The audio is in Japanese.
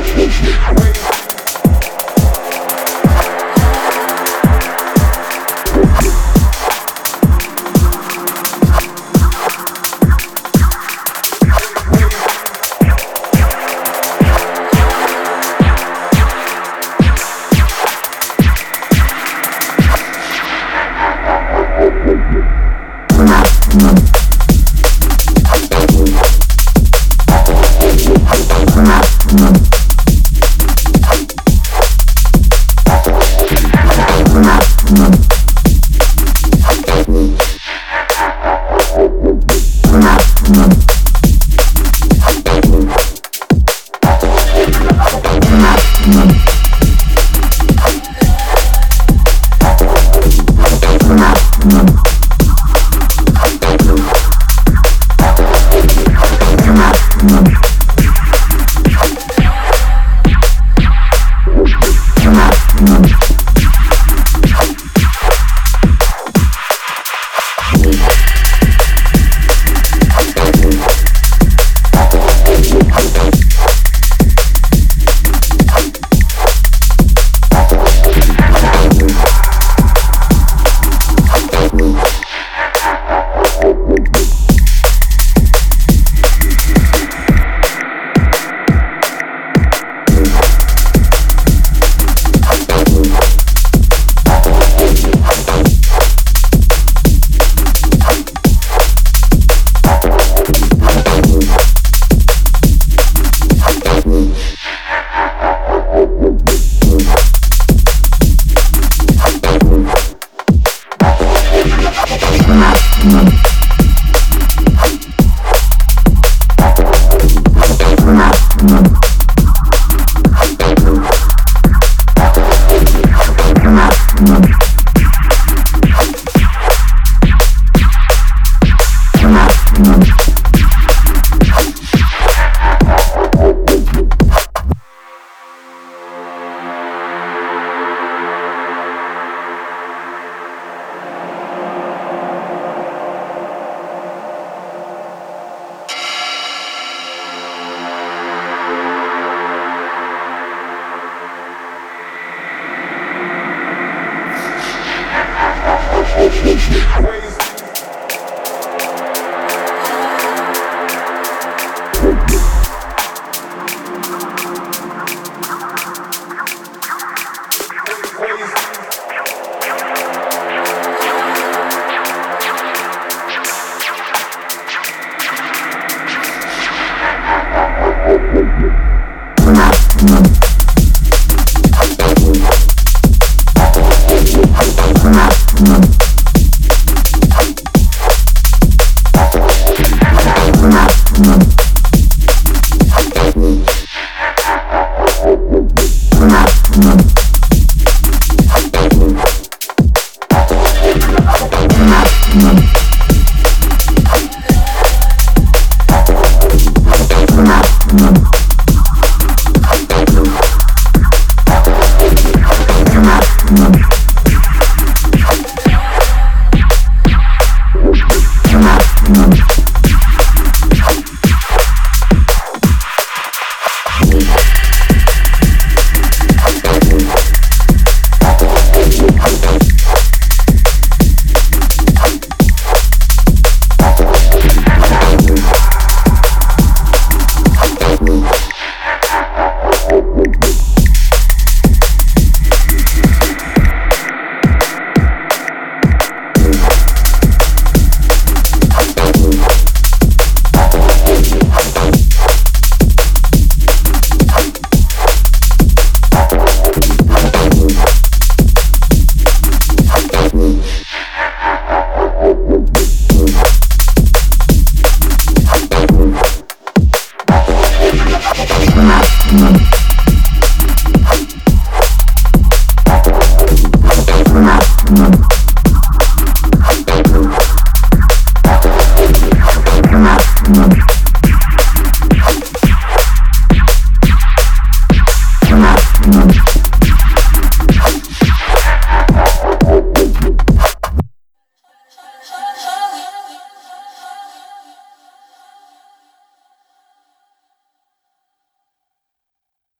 Thank y o Thank